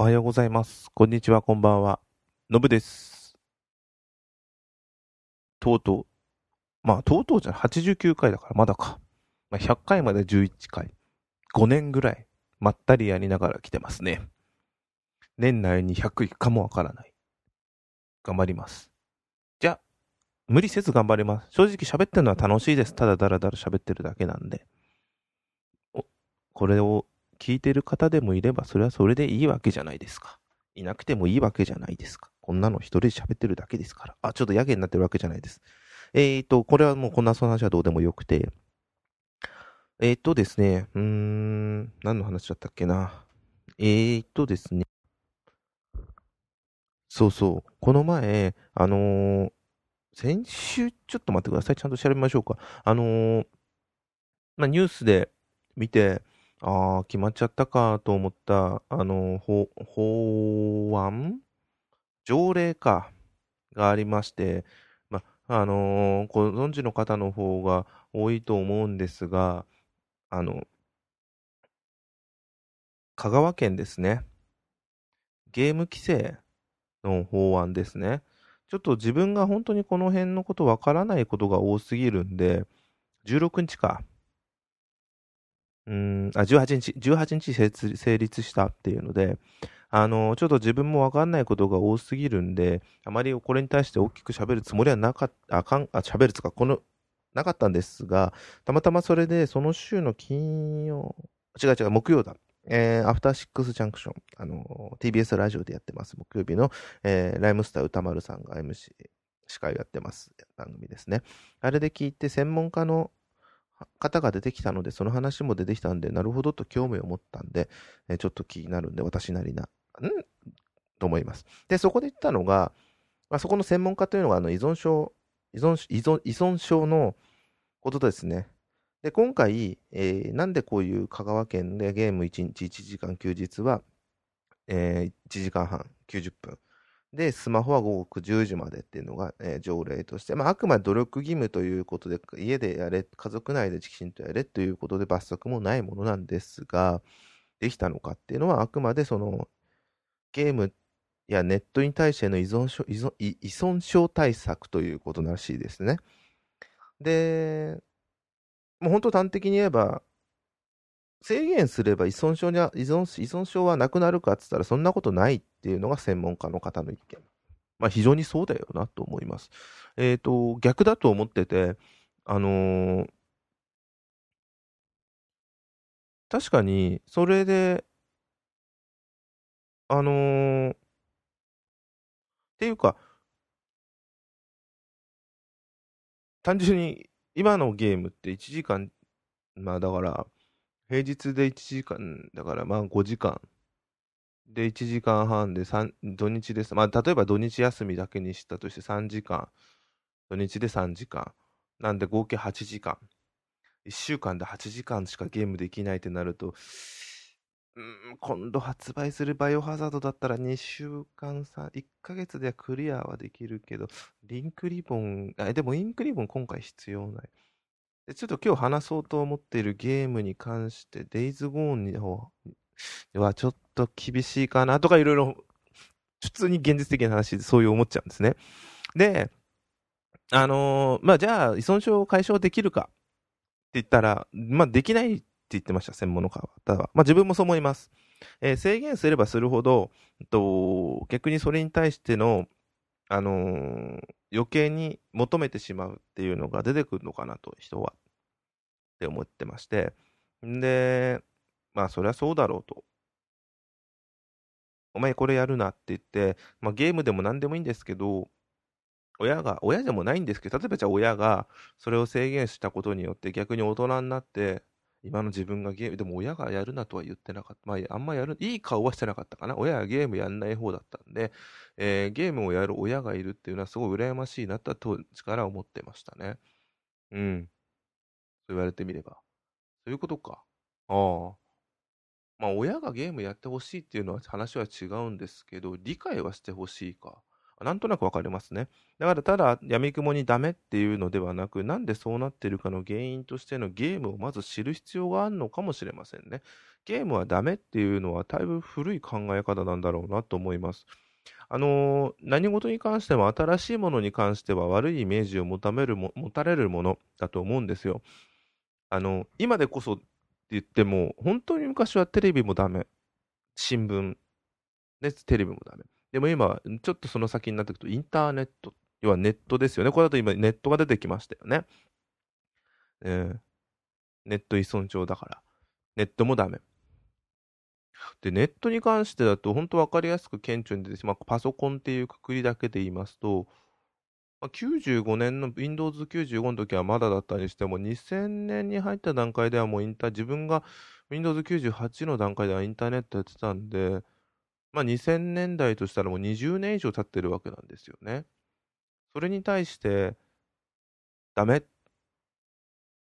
おはようございます。こんにちは、こんばんは。のぶです。とうとう、まあ、とうとうじゃない、89回だからまだか。まあ、100回まで11回。5年ぐらい、まったりやりながら来てますね。年内に100いくかもわからない。頑張ります。じゃあ、無理せず頑張ります。正直喋ってるのは楽しいです。ただだらだら喋ってるだけなんで。おこれを聞いてる方でもいれば、それはそれでいいわけじゃないですか。いなくてもいいわけじゃないですか。こんなの一人で喋ってるだけですから。あ、ちょっとやけになってるわけじゃないです。えーと、これはもうこんなその話はどうでもよくて。えーとですね、うーん、何の話だったっけな。えーとですね。そうそう。この前、あのー先週、ちょっと待ってください。ちゃんと調べましょうか。あのーまあ、ニュースで見て、ああ、決まっちゃったかと思った、あの、法、法案？条例か、がありまして、ま、あのーご存知の方の方が多いと思うんですが、あの、香川県ですね。ゲーム規制の法案ですね。ちょっと自分が本当にこの辺のことわからないことが多すぎるんで、16日か。うん、あ、18日、18日成立成立したっていうので、あの、ちょっと自分もわかんないことが多すぎるんで、あまりこれに対して大きく喋るつもりはなかった、あかん、あ、喋るつか、この、なかったんですが、たまたまそれで、その週の金曜、違う違う、木曜だ。えー、アフターシックスジャンクション、あの、TBS ラジオでやってます、木曜日の、えーライムスター歌丸さんが MC、司会をやってます番組ですね。あれで聞いて、専門家の方が出てきたので、その話も出てきたんで、なるほどと興味を持ったんで、えちょっと気になるんで、私なりな、ん？と思います。で、そこで言ったのが、まあ、そこの専門家というのが、あの、依存症、依存、依存、依存症のことですね。で、今回、えーなんでこういう香川県でゲーム1日1時間休日は、えー1時間半90分。で、スマホは午後10時までっていうのが、えー条例として、まあ、あくまで努力義務ということで、家でやれ、家族内できちんとやれということで罰則もないものなんですが、できたのかっていうのは、あくまでその、ゲームやネットに対しての依存症依存依存症対策ということらしいですね。で、もう本当端的に言えば、制限すれば依存症には依存依存症はなくなるかって言ったらそんなことないっていうのが専門家の方の意見。まあ非常にそうだよなと思います。えっ、と、逆だと思ってて、あのー確かにそれで、あのーっていうか、単純に今のゲームって1時間、まあだから、平日で1時間、だからまあ5時間。で、1時間半で3、土日です。まあ例えば土日休みだけにしたとして3時間。土日で3時間。なんで合計8時間。1週間で8時間しかゲームできないってなると、ん、今度発売するバイオハザードだったら2週間さ、1ヶ月ではクリアはできるけど、リンクリボン、あ、でもリンクリボン今回必要ない。でちょっと今日話そうと思っているゲームに関して、デイズゴーンの方はちょっと厳しいかなとかいろいろ、普通に現実的な話でそういう思っちゃうんですね。で、あのーまあ、じゃあ依存症を解消できるかって言ったら、まあ、できないって言ってました、専門の方は。ただ、まあ、自分もそう思います。えー制限すればするほど、えっと、逆にそれに対しての、あのー余計に求めてしまうっていうのが出てくるのかなと、人は。って思ってまして。で、まあ、そりゃそうだろうと。お前これやるなって言って、まあ、ゲームでも何でもいいんですけど、親が、親でもないんですけど、例えばじゃあ親がそれを制限したことによって逆に大人になって、今の自分がゲーム、でも親がやるなとは言ってなかった。まあ、あんまやる、いい顔はしてなかったかな。親はゲームやんない方だったんで、えーゲームをやる親がいるっていうのはすごい羨ましいなと当時から思ってましたね。うん。そう言われてみれば。そういうことか。ああ。まあ、親がゲームやってほしいっていうのは話は違うんですけど、理解はしてほしいか。なんとなくわかりますね。だから、ただ、闇雲にダメっていうのではなく、なんでそうなってるかの原因としてのゲームをまず知る必要があるのかもしれませんね。ゲームはダメっていうのはだいぶ古い考え方なんだろうなと思います。あのー、何事に関しても新しいものに関しては悪いイメージを持ためるも持たれるものだと思うんですよ。あの、今でこそって言っても、本当に昔はテレビもダメ。新聞、ね、テレビもダメ。でも今、ちょっとその先になっていくと、インターネット、要はネットですよね。これだと今、ネットが出てきましたよね。えー、ネット依存症だから。ネットもダメ。で、ネットに関してだと、本当分かりやすく顕著に出てしまう、パソコンっていうくくりだけで言いますと、95年の Windows95 の時はまだだったにしても、2000年に入った段階ではもうインター、自分が Windows98 の段階ではインターネットやってたんで、まあ、2000年代としたらもう20年以上経ってるわけなんですよね。それに対して、ダメ、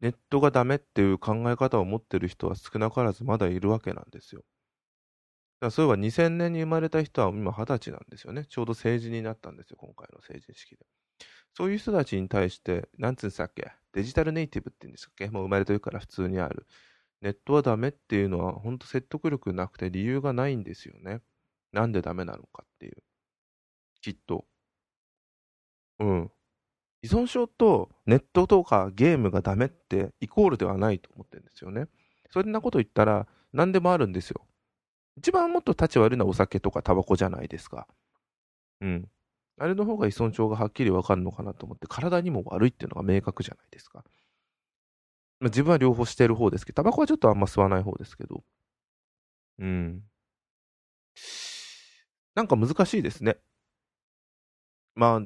ネットがダメっていう考え方を持ってる人は少なからずまだいるわけなんですよ。だからそういえば2000年に生まれた人は今20歳なんですよね。ちょうど成人になったんですよ、今回の成人式で。そういう人たちに対して、なんつうんですっけ、デジタルネイティブって言うんですっけ、もう生まれてるから普通にある。ネットはダメっていうのは、本当説得力なくて理由がないんですよね。なんでダメなのかっていう。きっと。うん。依存症とネットとかゲームがダメってイコールではないと思ってるんですよね。そんなこと言ったら何でもあるんですよ。一番もっと立ち悪いのはお酒とかタバコじゃないですか。うん。あれの方が依存症がはっきりわかるのかなと思って、体にも悪いっていうのが明確じゃないですか。まあ、自分は両方してる方ですけど、タバコはちょっとあんま吸わない方ですけど。うん。なんか難しいですね。まあ、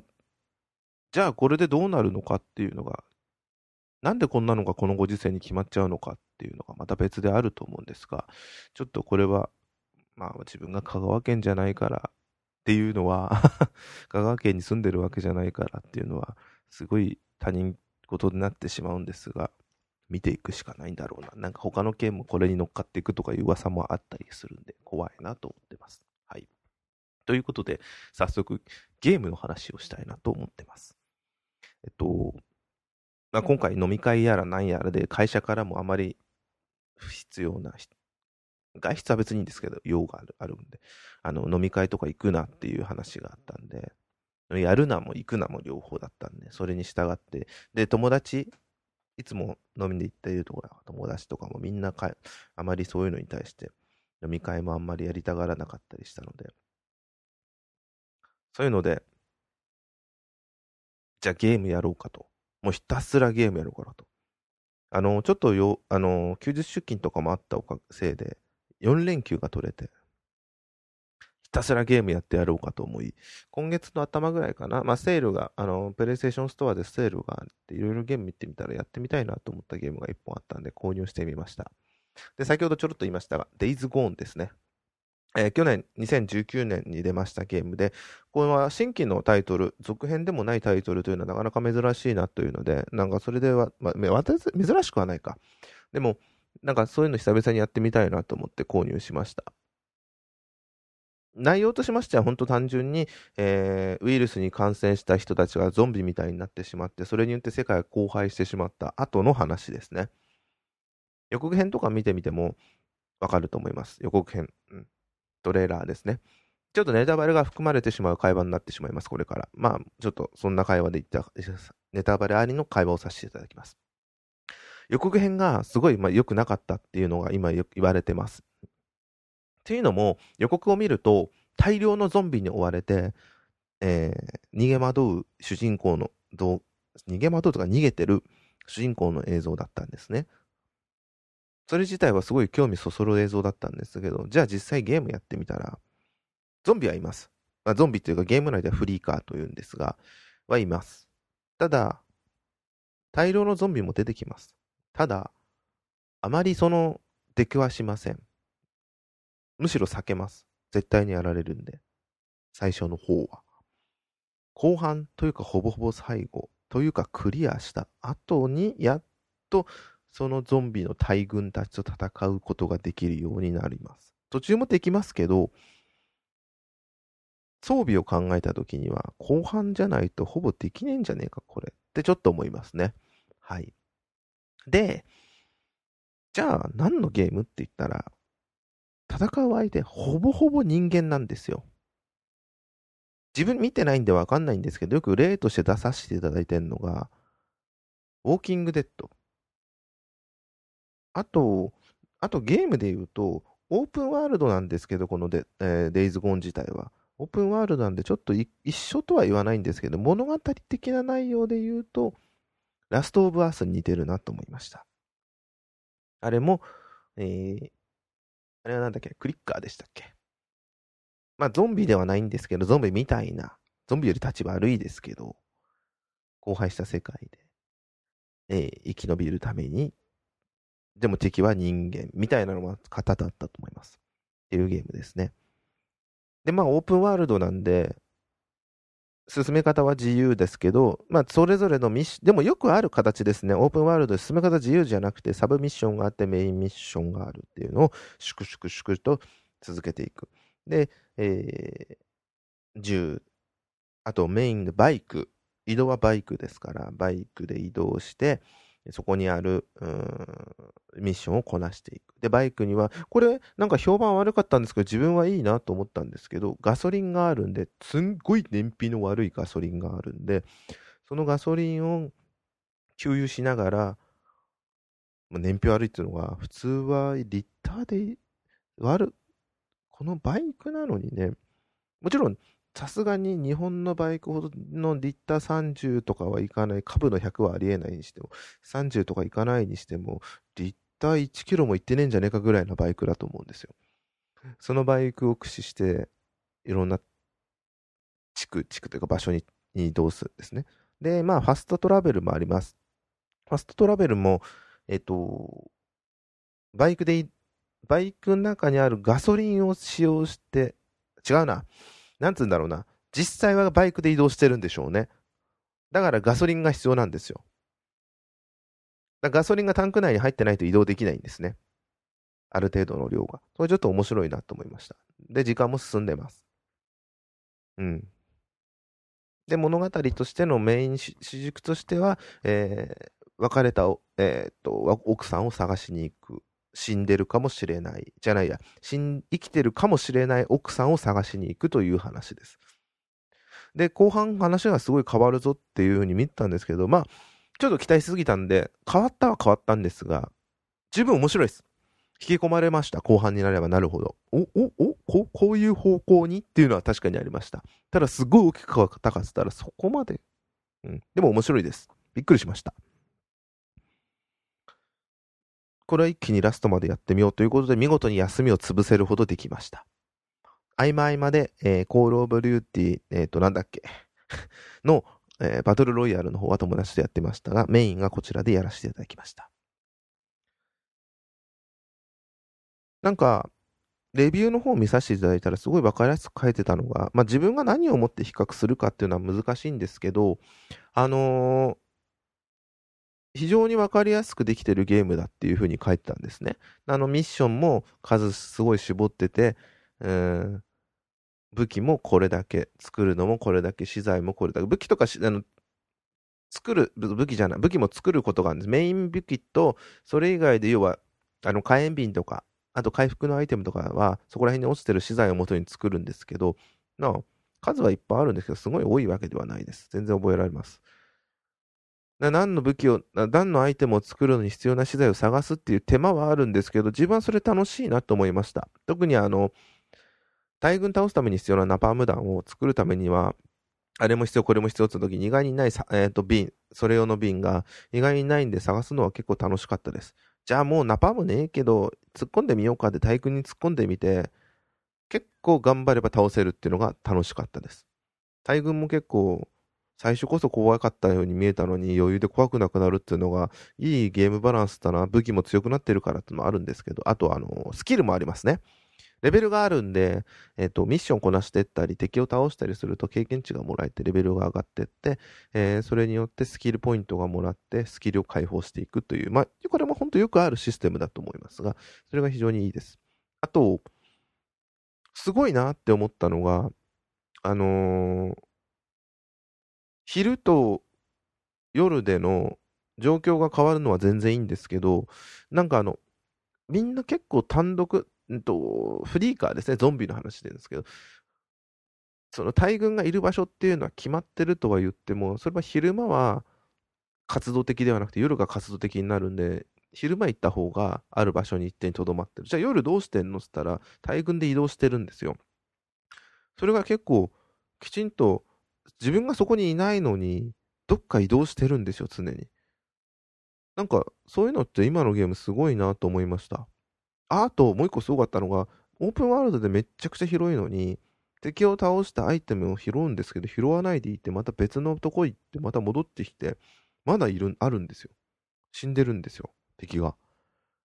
じゃあこれでどうなるのかっていうのが、なんでこんなのがこのご時世に決まっちゃうのかっていうのがまた別であると思うんですが、ちょっとこれは、まあ自分が香川県じゃないからっていうのは 香川県に住んでるわけじゃないからっていうのは、すごい他人事になってしまうんですが、見ていくしかないんだろうな。なんか他の県もこれに乗っかっていくとかいう噂もあったりするんで、怖いなと思ってます。はい。ということで、早速ゲームの話をしたいなと思ってます。えっと、まあ、今回飲み会やら何やらで会社からもあまり不必要な外出は別にいいんですけど、用があるあるんで、あの、飲み会とか行くなっていう話があったんで、やるなも行くなも両方だったんで、それに従って、で、友達、いつも飲みに行っているところ、友達とかもみんなかあまりそういうのに対して、飲み会もあんまりやりたがらなかったりしたので、そういうので、じゃあゲームやろうかと。もうひたすらゲームやろうかなと。あの、ちょっとよ、あの、休日出勤とかもあったおかせいで、4連休が取れて、ひたすらゲームやってやろうかと思い、今月の頭ぐらいかな、まあ、セールが、あの、プレイステーションストアでセールがあって、いろいろゲーム見てみたらやってみたいなと思ったゲームが1本あったんで、購入してみました。で、先ほどちょろっと言いましたが、Days Gone ですね。えー、去年、2019年に出ましたゲームで、これは新規のタイトル、続編でもないタイトルというのはなかなか珍しいなというので、なんかそれでは、まあ、珍しくはないか。でも、なんかそういうの久々にやってみたいなと思って購入しました。内容としましては、本当単純に、えー、ウイルスに感染した人たちがゾンビみたいになってしまって、それによって世界が荒廃してしまった後の話ですね。予告編とか見てみてもわかると思います。予告編、うん。トレーラーですね。ちょっとネタバレが含まれてしまう会話になってしまいます、これから。まあ、ちょっとそんな会話で言った、ネタバレありの会話をさせていただきます。予告編がすごい良くなかったっていうのが今よく言われてます。っていうのも、予告を見ると、大量のゾンビに追われて、えー、逃げ惑う主人公の、逃げ惑うとか逃げてる主人公の映像だったんですね。それ自体はすごい興味そそる映像だったんですけど、じゃあ実際ゲームやってみたら、ゾンビはいます。まあ、ゾンビというかゲーム内ではフリーカーというんですが、はいます。ただ、大量のゾンビも出てきます。ただ、あまりその出来はしません。むしろ避けます。絶対にやられるんで。最初の方は。後半というかほぼほぼ最後というかクリアした後にやっとそのゾンビの大群たちと戦うことができるようになります。途中もできますけど、装備を考えた時には後半じゃないとほぼできねえんじゃねえか、これ。ってちょっと思いますね。はい。で、じゃあ何のゲームって言ったら、戦う相手、ほぼほぼ人間なんですよ。自分見てないんでわかんないんですけど、よく例として出させていただいてるのが、ウォーキングデッド。あと、あとゲームで言うと、オープンワールドなんですけど、このデ,、えー、デイズゴン自体は。オープンワールドなんでちょっと一緒とは言わないんですけど、物語的な内容で言うと、ラストオブアースに似てるなと思いました。あれも、えー、あれはなんだっけクリッカーでしたっけまあ、ゾンビではないんですけど、ゾンビみたいな、ゾンビより立ち悪いですけど、荒廃した世界で、えー、生き延びるために、でも敵は人間みたいなのが型だったと思います。っていうゲームですね。で、まあ、オープンワールドなんで、進め方は自由ですけど、まあ、それぞれのミッション、でもよくある形ですね。オープンワールドで進め方自由じゃなくて、サブミッションがあって、メインミッションがあるっていうのを、粛々粛々と続けていく。で、えー、銃、あとメインでバイク、移動はバイクですから、バイクで移動して、そこにある、ミッションをこなしていく。で、バイクには、これなんか評判悪かったんですけど、自分はいいなと思ったんですけど、ガソリンがあるんで、すんごい燃費の悪いガソリンがあるんで、そのガソリンを給油しながら、燃費悪いっていうのが、普通はリッターで悪、このバイクなのにね、もちろん、さすがに日本のバイクほどのリッター30とかはいかない、株の100はありえないにしても、30とかいかないにしても、リッター1キロもいってねえんじゃねえかぐらいのバイクだと思うんですよ。そのバイクを駆使して、いろんな地区、地区というか場所に移動するんですね。で、まあ、ファストトラベルもあります。ファストトラベルも、えっと、バイクでバイクの中にあるガソリンを使用して、違うな。なんつうんだろうな。実際はバイクで移動してるんでしょうね。だからガソリンが必要なんですよ。ガソリンがタンク内に入ってないと移動できないんですね。ある程度の量が。それちょっと面白いなと思いました。で、時間も進んでます。うん。で、物語としてのメイン主軸としては、えー、別れた、えー、っと、奥さんを探しに行く。死んでるかもしれない。じゃないや、死ん、生きてるかもしれない奥さんを探しに行くという話です。で、後半話がすごい変わるぞっていうふうに見たんですけど、まあ、ちょっと期待しすぎたんで、変わったは変わったんですが、十分面白いです。引き込まれました。後半になればなるほど。お、お、お、ここういう方向にっていうのは確かにありました。ただ、すごい大きく変わったかってったら、そこまで。うん。でも面白いです。びっくりしました。これは一気にラストまでやってみようということで、見事に休みを潰せるほどできました。合間合間で、えー、コールオブリューティー、えっ、ー、と、なんだっけ？の、えー、バトルロイヤルの方は友達とやってましたが、メインがこちらでやらせていただきました。なんか、レビューの方を見させていただいたらすごい分かりやすく書いてたのが、まあ自分が何をもって比較するかっていうのは難しいんですけど、あの、非常に分かりやすくできてるゲームだっていうふうに書いてたんですね。あのミッションも数すごい絞ってて、うん、武器もこれだけ、作るのもこれだけ、資材もこれだけ、武器とかあの作る、武器じゃない、武器も作ることがあるんです。メイン武器と、それ以外で要は、あの火炎瓶とか、あと回復のアイテムとかは、そこら辺に落ちてる資材を元に作るんですけど、な数はいっぱいあるんですけど、すごい多いわけではないです。全然覚えられます。何の武器を、何のアイテムを作るのに必要な資材を探すっていう手間はあるんですけど、自分はそれ楽しいなと思いました。特にあの、大軍倒すために必要なナパーム弾を作るためには、あれも必要、これも必要って時に意外にない、えー、と瓶、それ用の瓶が意外にないんで探すのは結構楽しかったです。じゃあもうナパームねえけど、突っ込んでみようかって大軍に突っ込んでみて、結構頑張れば倒せるっていうのが楽しかったです。大軍も結構最初こそ怖かったように見えたのに余裕で怖くなくなるっていうのが、いいゲームバランスだな、武器も強くなってるからっていうのもあるんですけど、あとあの、スキルもありますね。レベルがあるんで、えっ、と、ミッションこなしてったり、敵を倒したりすると経験値がもらえてレベルが上がってって、えー、それによってスキルポイントがもらって、スキルを解放していくという、まあ、これも本当よくあるシステムだと思いますが、それが非常にいいです。あと、すごいなって思ったのが、あのー、昼と夜での状況が変わるのは全然いいんですけど、なんかあの、みんな結構単独、んと、フリーカーですね、ゾンビの話してるんですけど、その大軍がいる場所っていうのは決まってるとは言っても、それは昼間は活動的ではなくて夜が活動的になるんで、昼間行った方がある場所に一点にとどまってる。じゃあ夜どうしてんのって言ったら、大軍で移動してるんですよ。それが結構、きちんと自分がそこにいないのに、どっか移動してるんですよ、常に。なんか、そういうのって今のゲームすごいなと思いました。あと、もう一個すごかったのが、オープンワールドでめっちゃくちゃ広いのに、敵を倒したアイテムを拾うんですけど、拾わないでいて、また別のとこ行って、また戻ってきて、まだいる、あるんですよ。死んでるんですよ、敵が。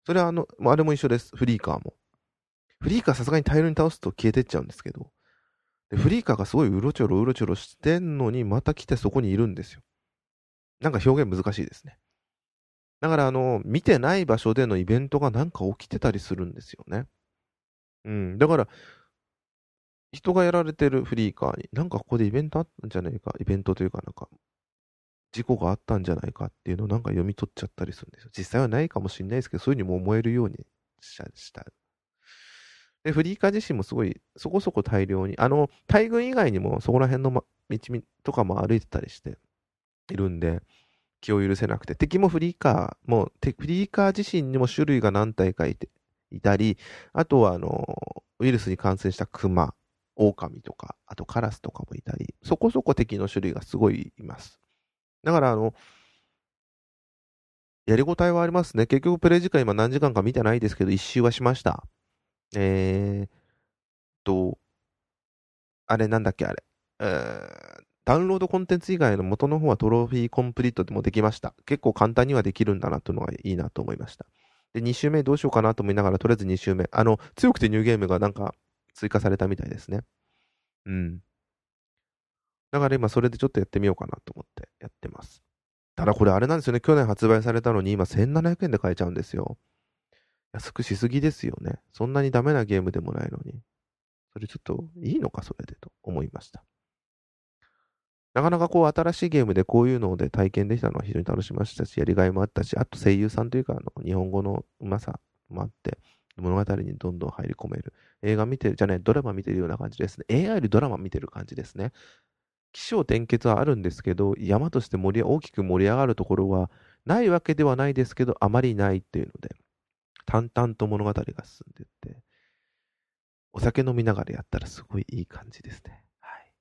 それはあの、あれも一緒です。フリーカーも。フリーカーさすがに大量に倒すと消えてっちゃうんですけど、でフリーカーがすごいうろちょろうろちょろしてんのに、また来てそこにいるんですよ。なんか表現難しいですね。だから、あの、見てない場所でのイベントがなんか起きてたりするんですよね。うん。だから、人がやられてるフリーカーに、なんかここでイベントあったんじゃないか、イベントというかなんか、事故があったんじゃないかっていうのをなんか読み取っちゃったりするんですよ。実際はないかもしれないですけど、そういうふうにも思えるようにした。で、フリーカー自身もすごい、そこそこ大量に、あの、大群以外にもそこら辺の、ま、道とかも歩いてたりしているんで、気を許せなくて、敵もフリーカー、もう、フリーカー自身にも種類が何体かいて、いたり、あとは、あの、ウイルスに感染したクマ、オオカミとか、あとカラスとかもいたり、そこそこ敵の種類がすごいいます。だから、あの、やりごたえはありますね。結局プレイ時間今何時間か見てないですけど、一周はしました。えーと、あれなんだっけあれ。え、ダウンロードコンテンツ以外の元の方はトロフィーコンプリートでもできました。結構簡単にはできるんだなというのがいいなと思いました。で、2周目どうしようかなと思いながら、とりあえず2周目。あの、強くてニューゲームがなんか追加されたみたいですね。うん。だから今それでちょっとやってみようかなと思ってやってます。ただこれあれなんですよね。去年発売されたのに今1700円で買えちゃうんですよ。安くしすぎですよね。そんなにダメなゲームでもないのに。それちょっといいのか、それでと思いました。なかなかこう新しいゲームでこういうので体験できたのは非常に楽しみましたし、やりがいもあったし、あと声優さんというか、あの日本語のうまさもあって、物語にどんどん入り込める。映画見てる、じゃね、ドラマ見てるような感じですね。AI よりドラマ見てる感じですね。起承転結はあるんですけど、山として盛り大きく盛り上がるところはないわけではないですけど、あまりないっていうので、淡々と物語が進んでいって、お酒飲みながらやったらすごいいい感じですね。はい。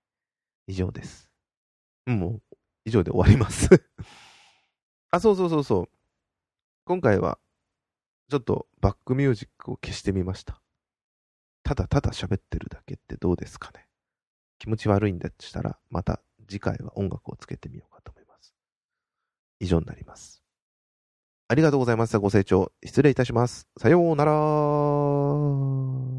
以上です。もう、以上で終わります あ、そうそうそうそう。今回は、ちょっとバックミュージックを消してみました。ただただ喋ってるだけってどうですかね。気持ち悪いんだとしたら、また次回は音楽をつけてみようかと思います。以上になります。ありがとうございました。ご清聴。失礼いたします。さようなら。